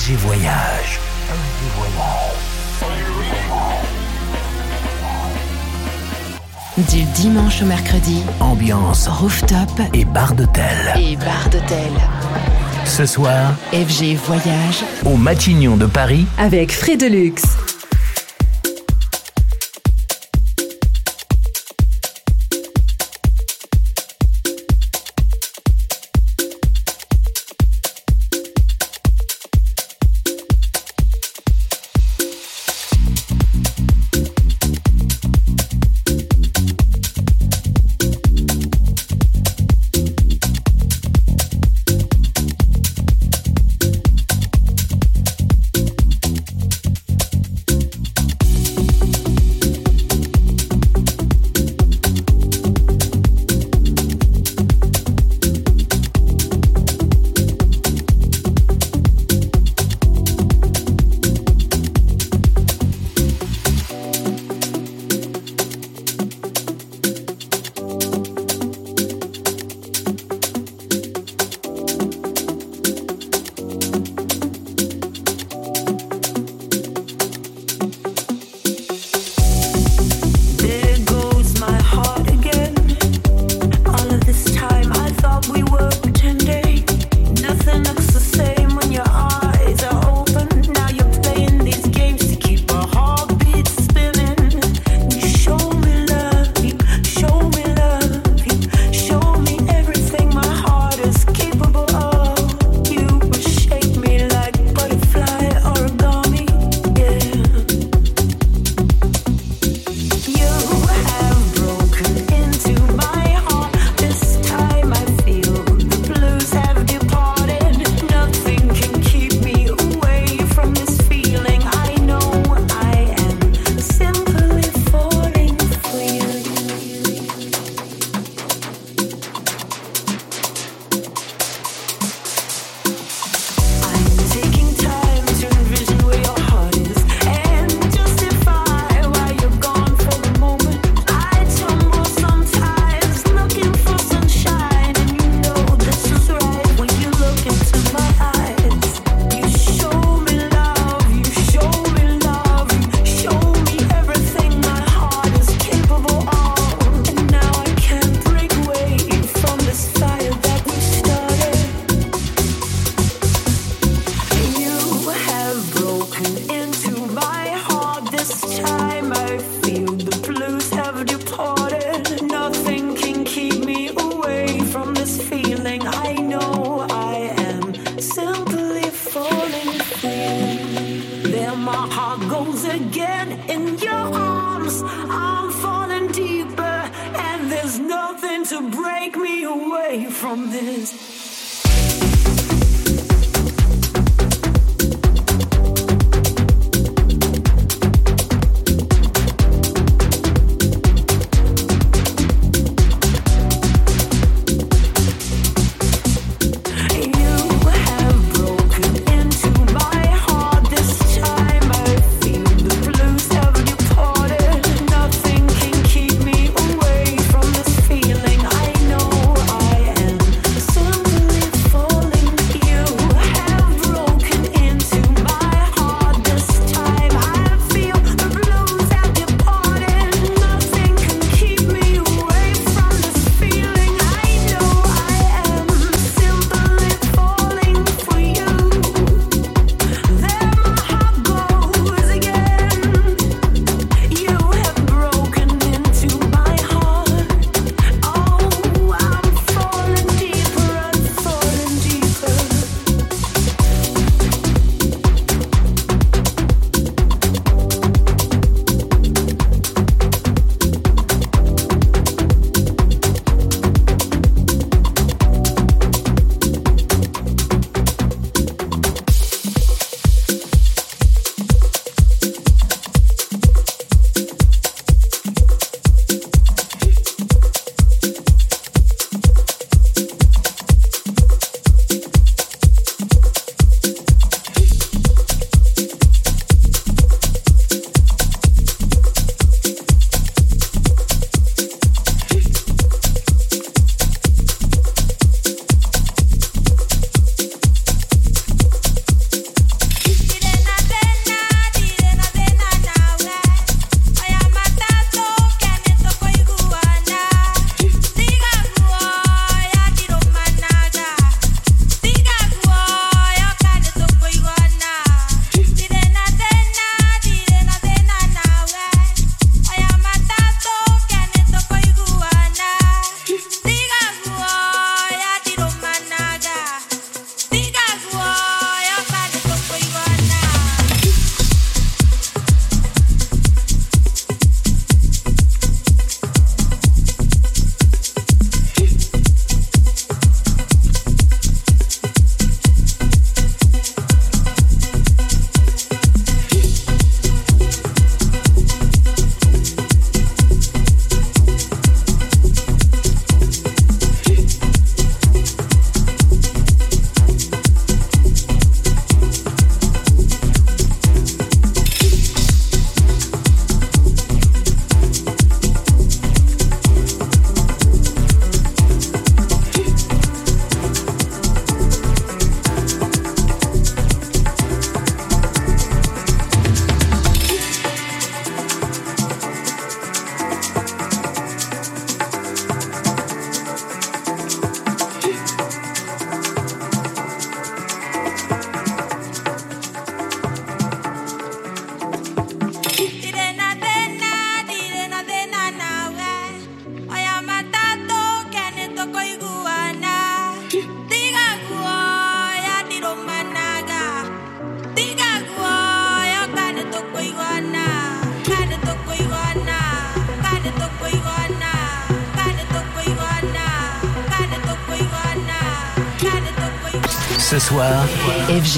FG Voyage. Du dimanche au mercredi. Ambiance rooftop et bar d'hôtel. Et bar d'hôtel. Ce soir, FG Voyage. Au Matignon de Paris. Avec Frais Deluxe.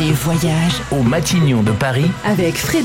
Voyage au Matignon de Paris, avec Frais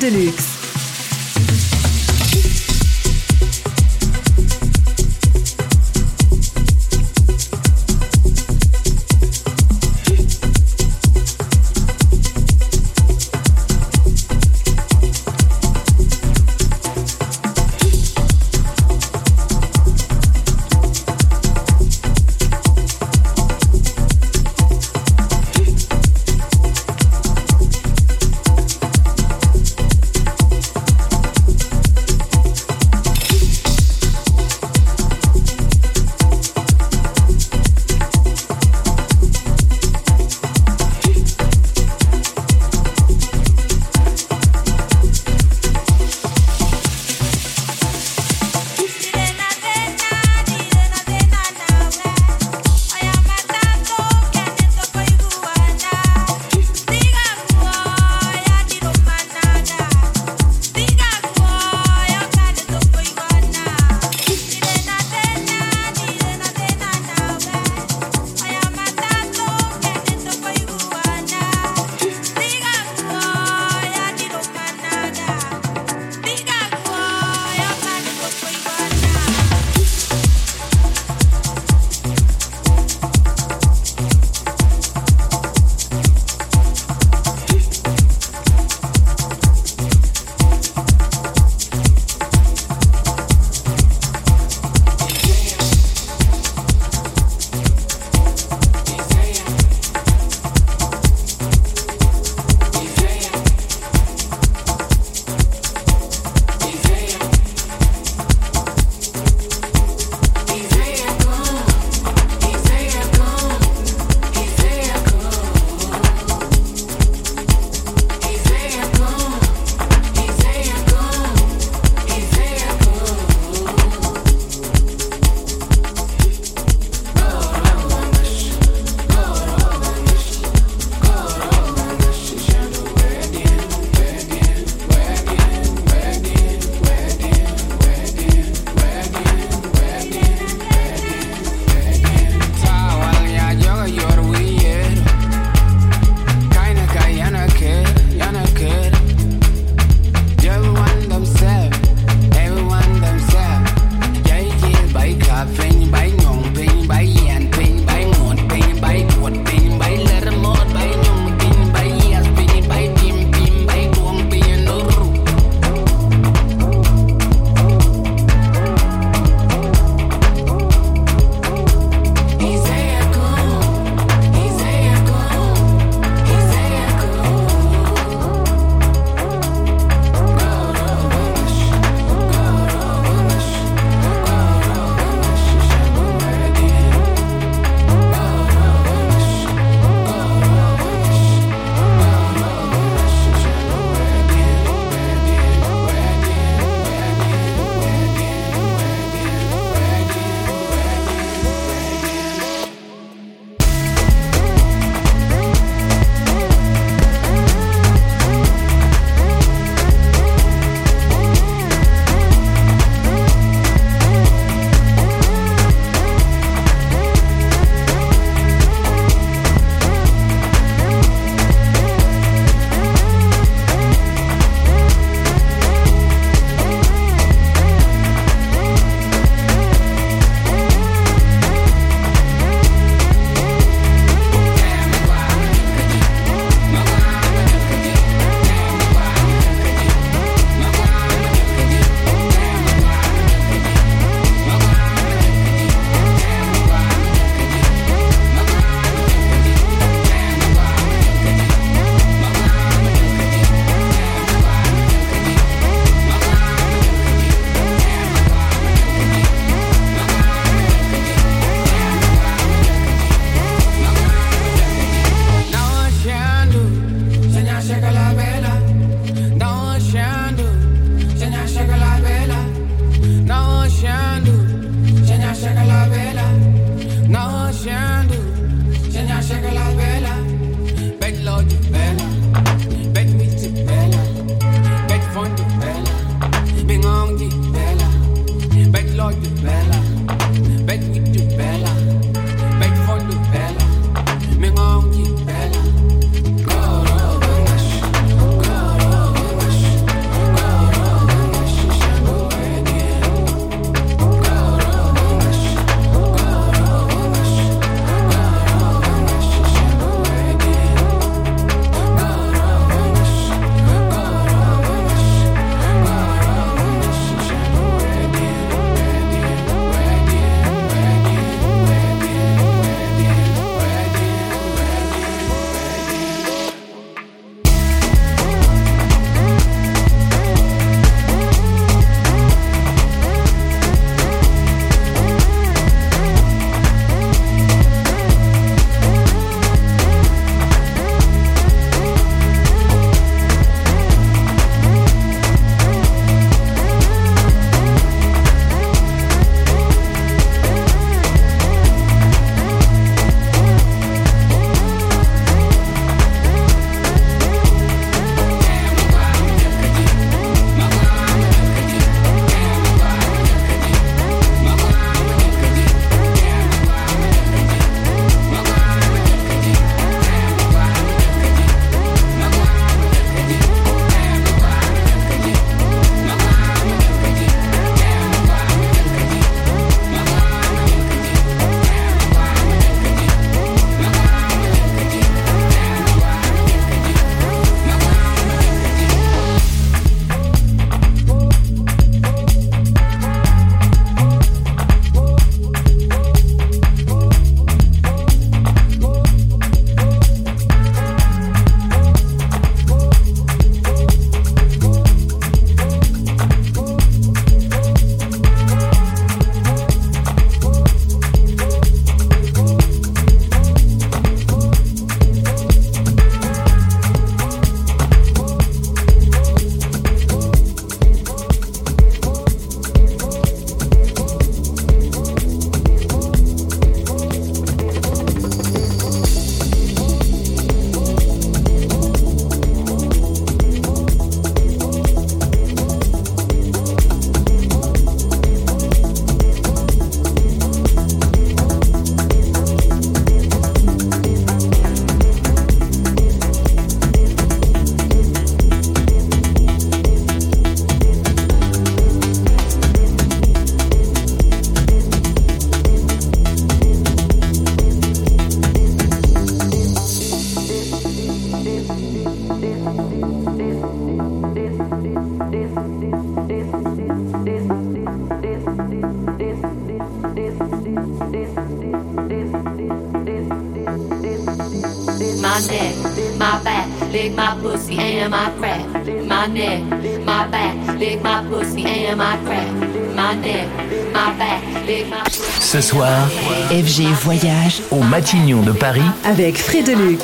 Ce soir, FG voyage au Matignon de Paris avec Frédélux.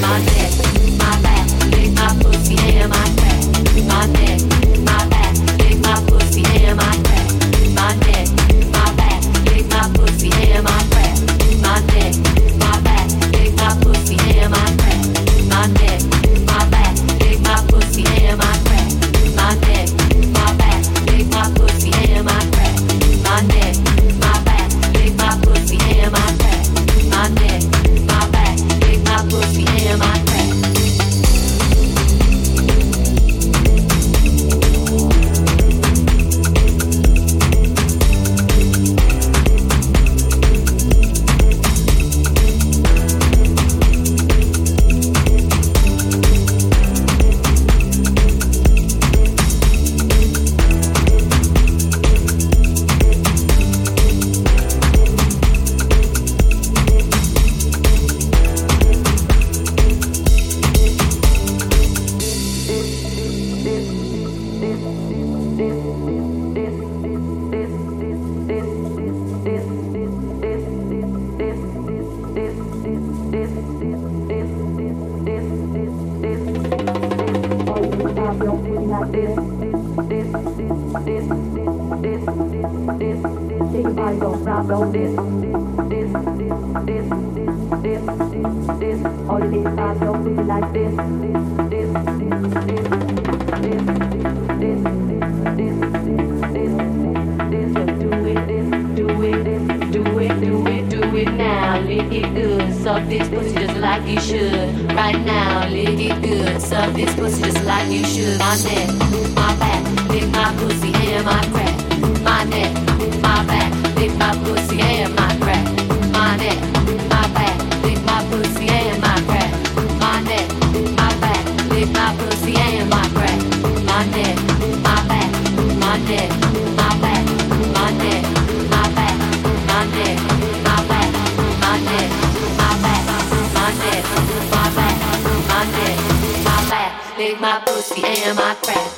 My. lick it good. Suck this pussy just like you should. Right now, lick it good. Suck this pussy just like you should. My neck, my back, lick my pussy and my crack. My neck, my back, lick my pussy and my crack. My neck. my pussy and my crack.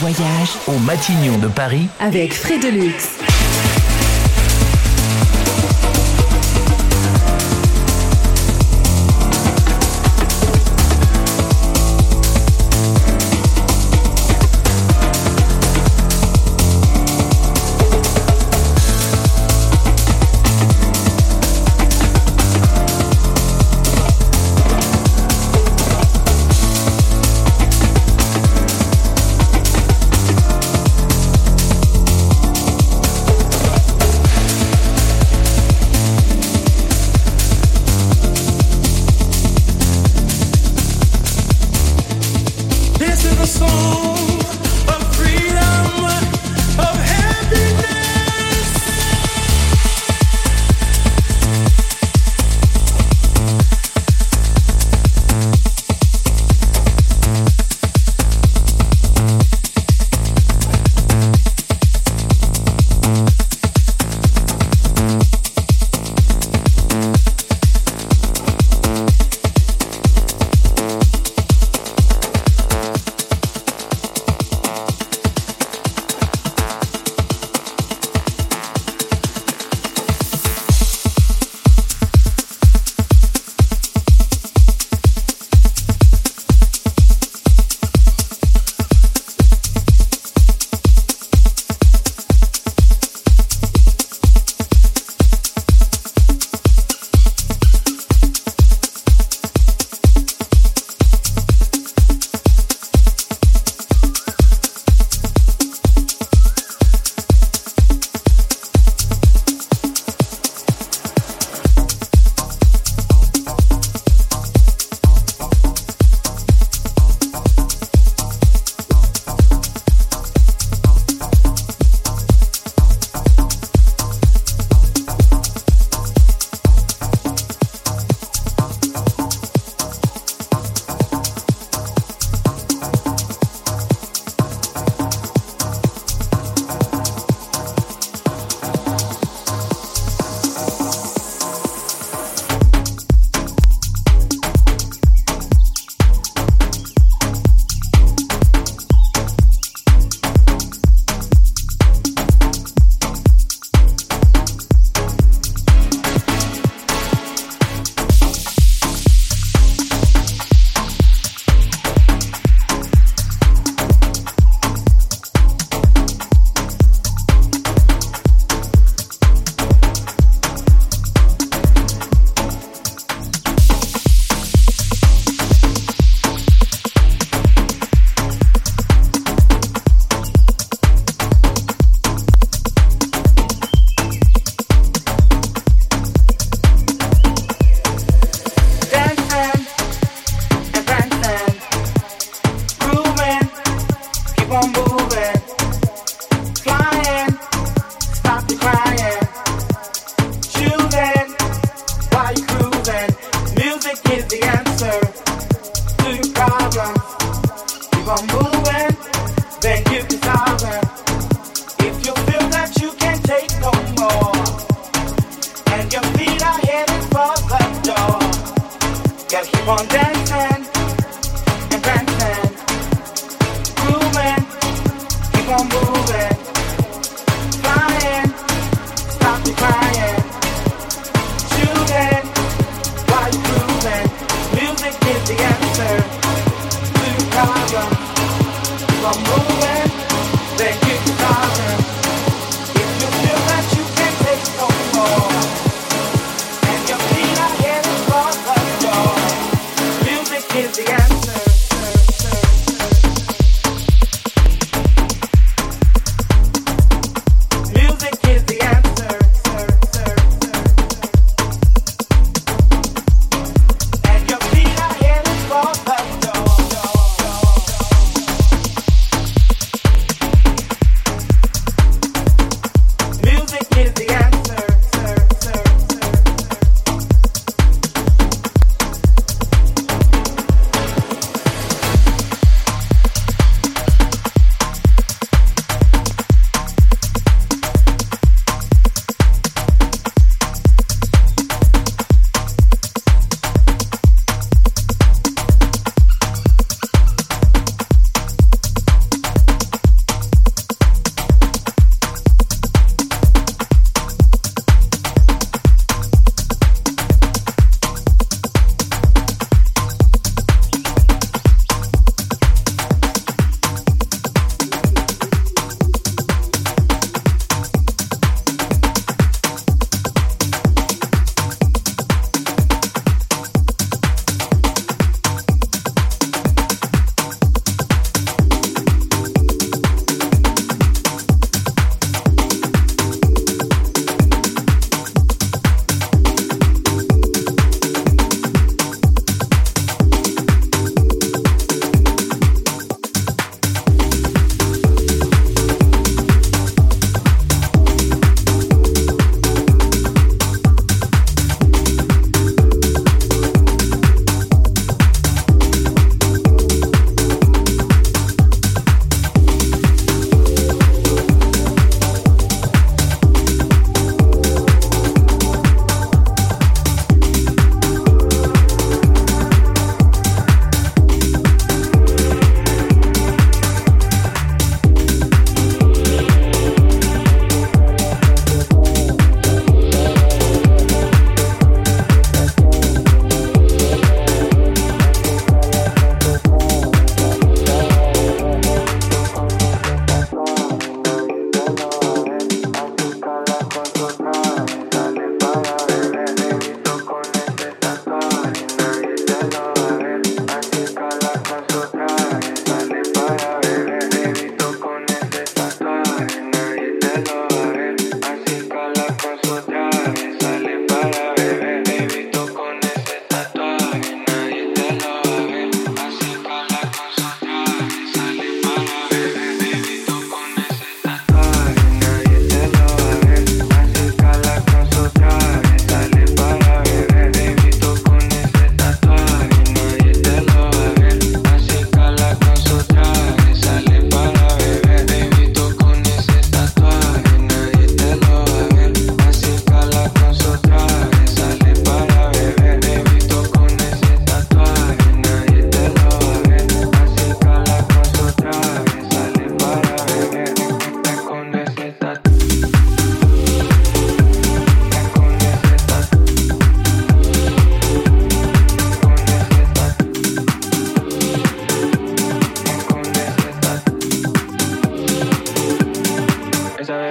Voyage au Matignon de Paris, avec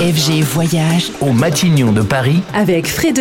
FG Voyage au Matignon de Paris, avec Frais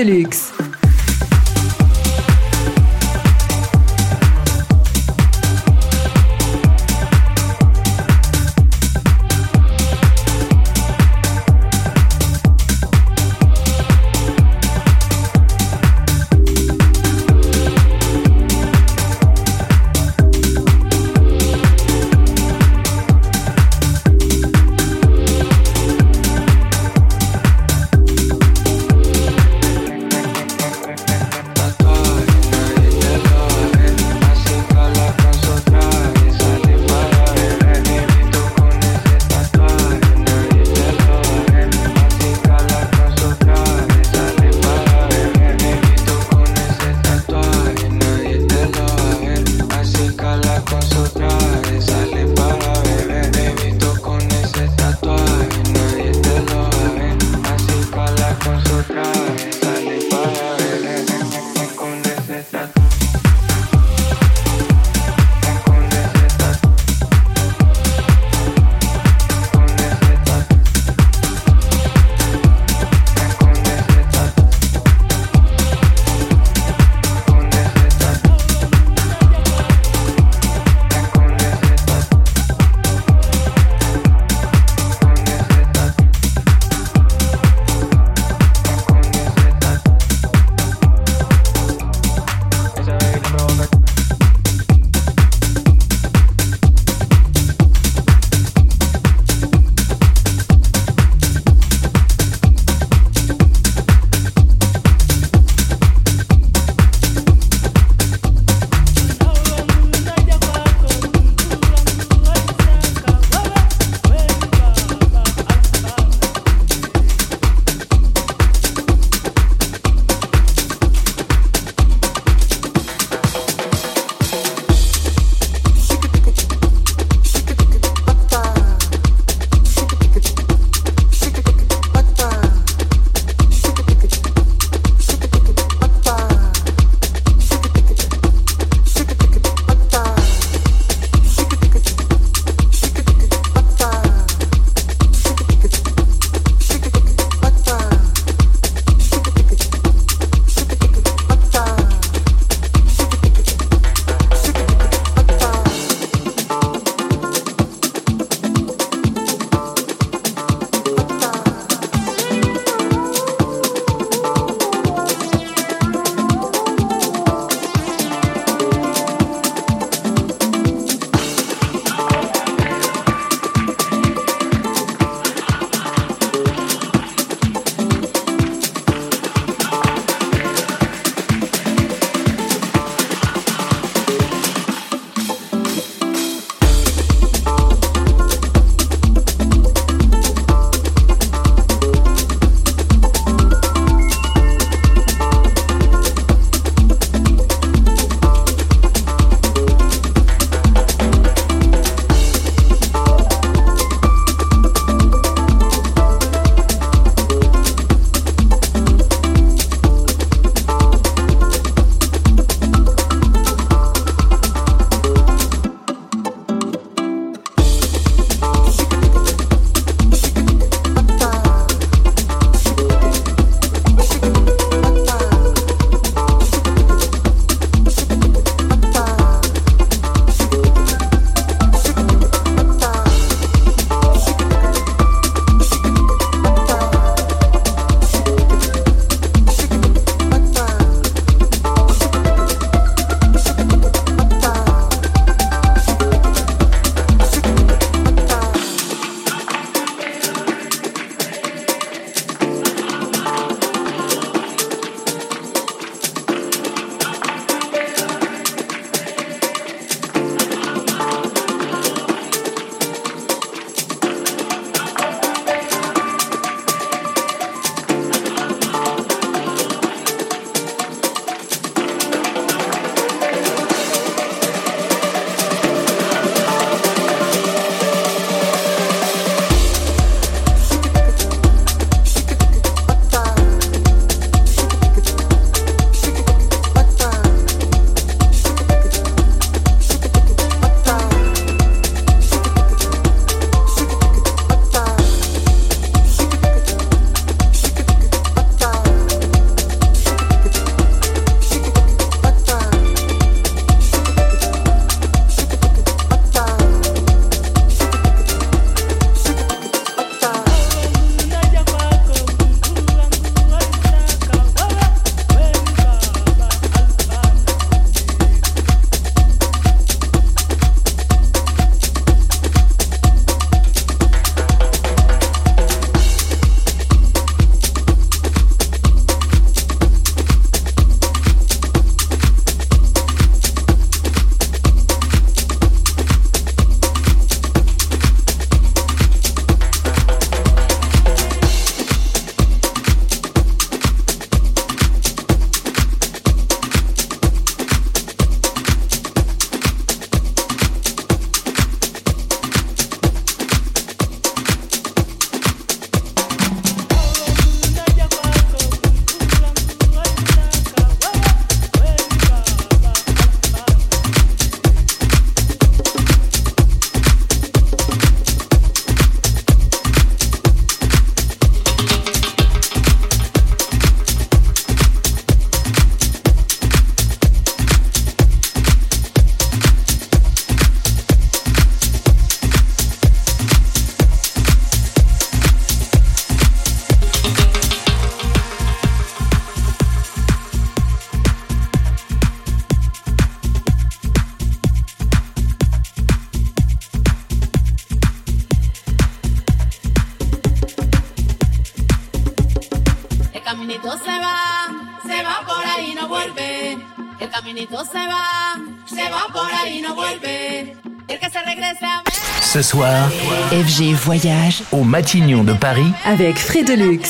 Voyage au Matignon de Paris, avec Frédelux.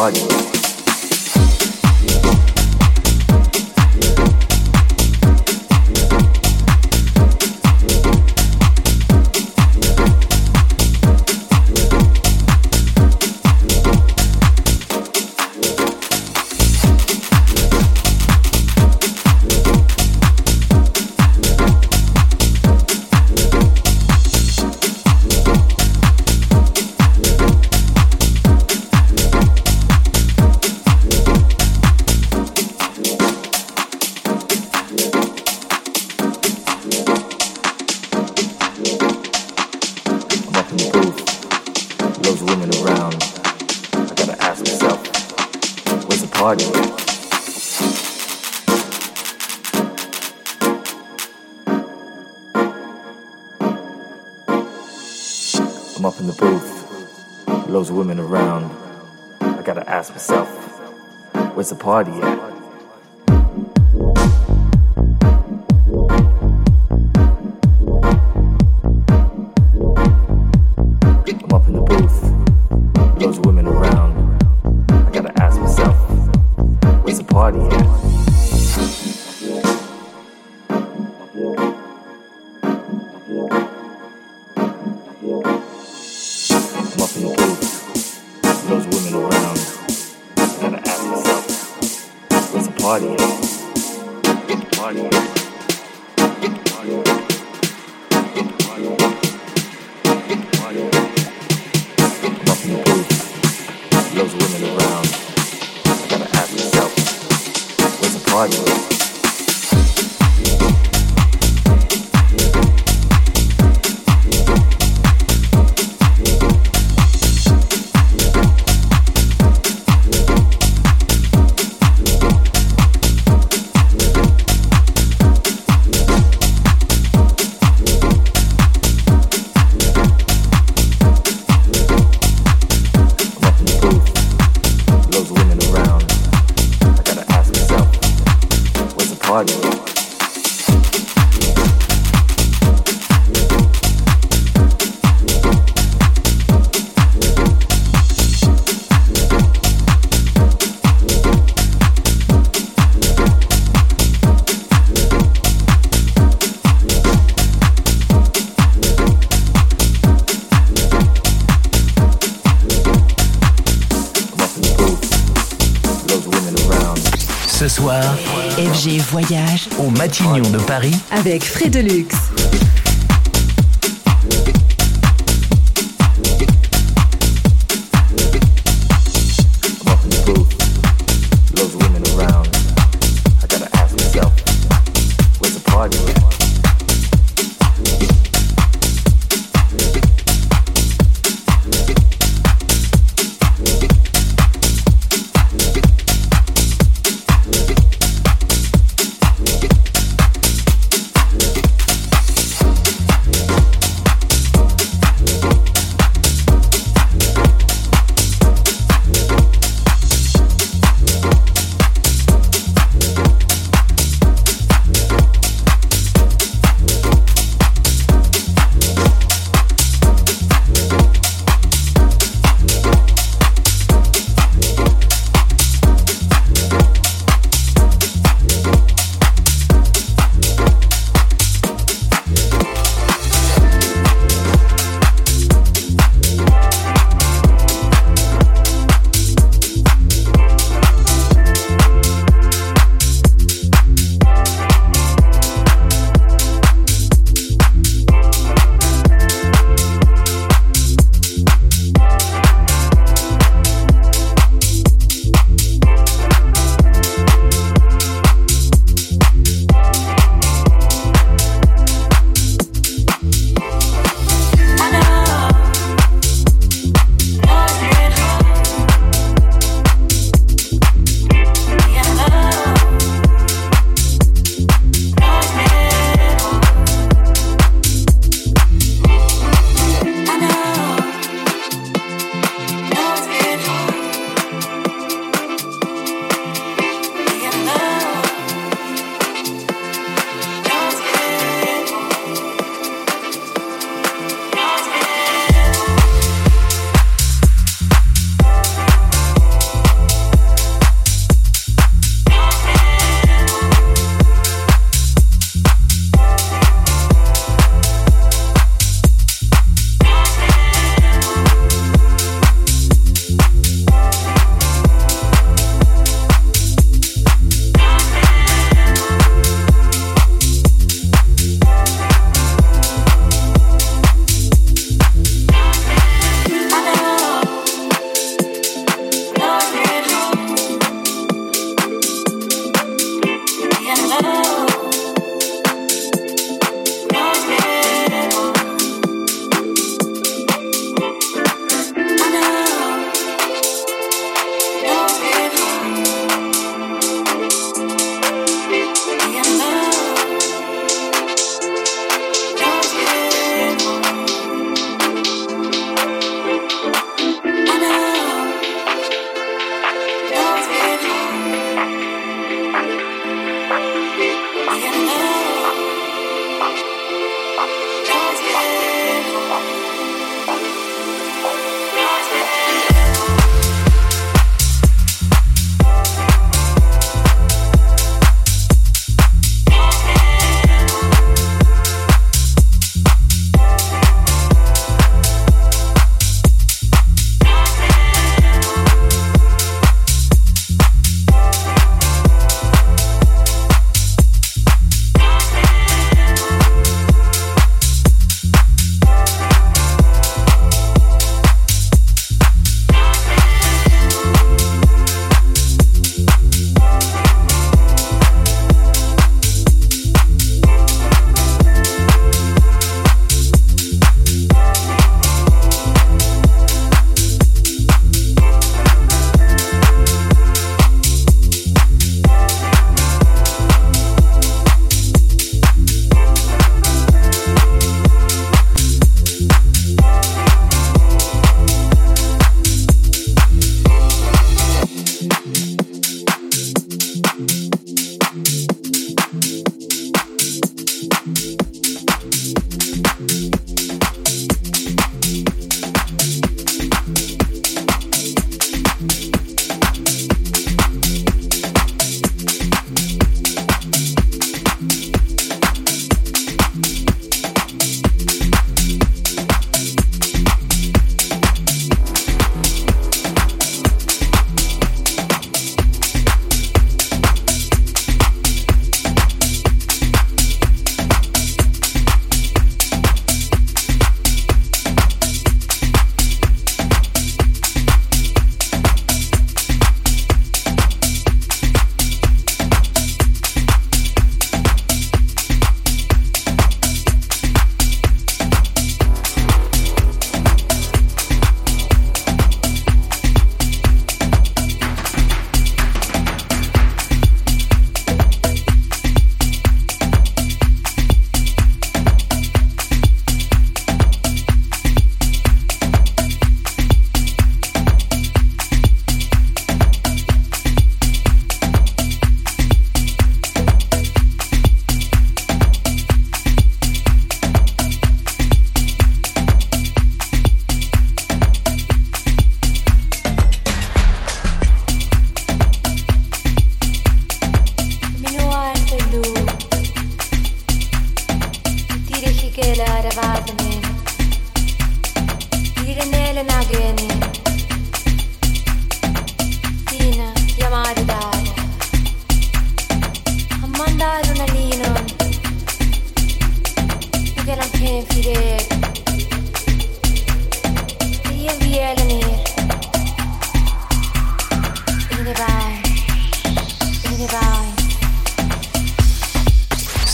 Rock. Voyage au Matignon de Paris, avec Frédelux.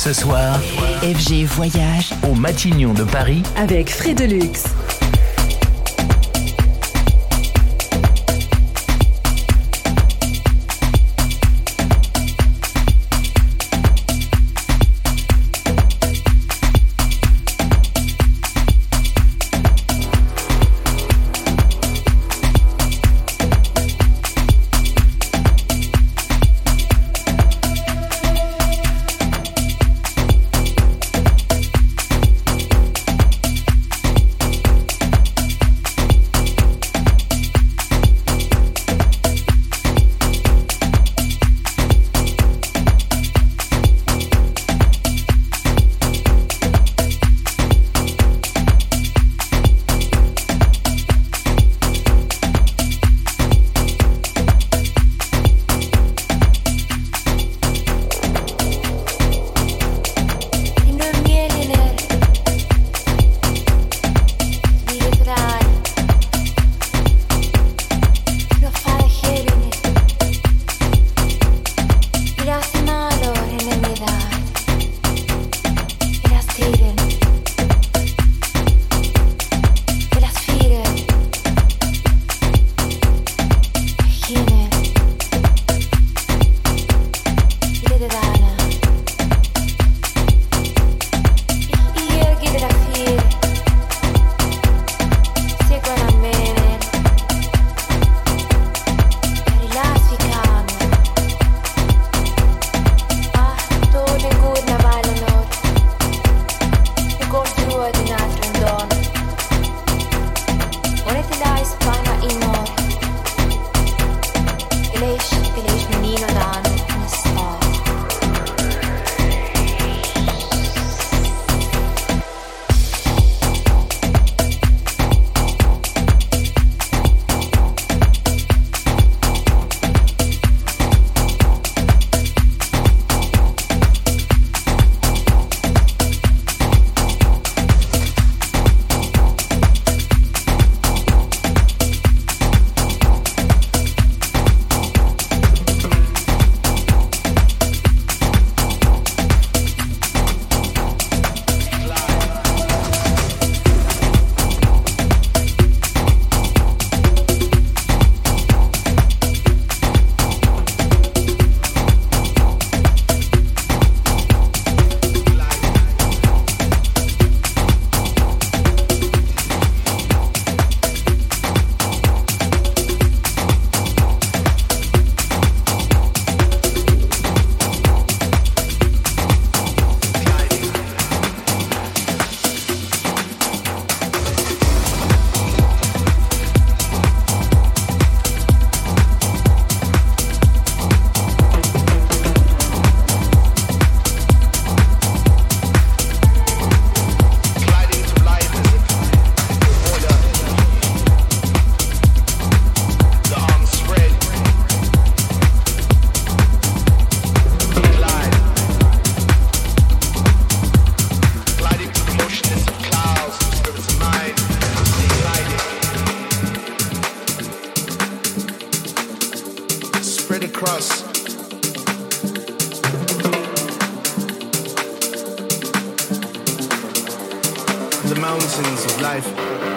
ce soir, FG Voyage. Au Matignon de Paris. Avec Frédélux. Across The mountains of life.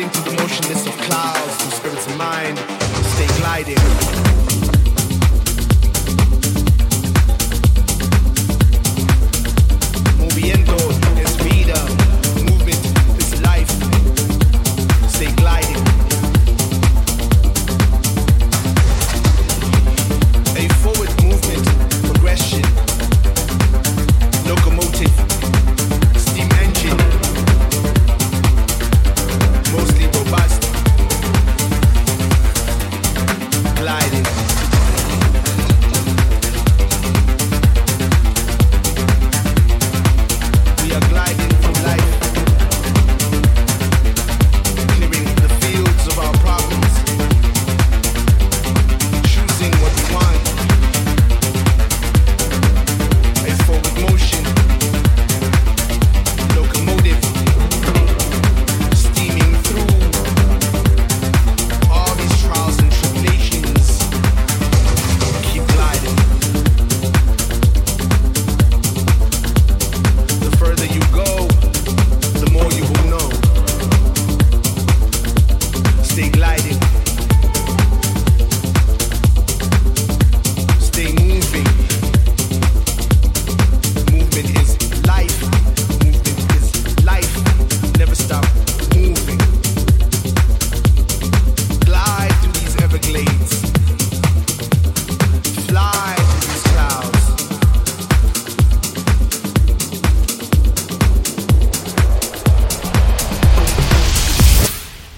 gliding through the motionless of clouds, the spirits of mind, stay gliding.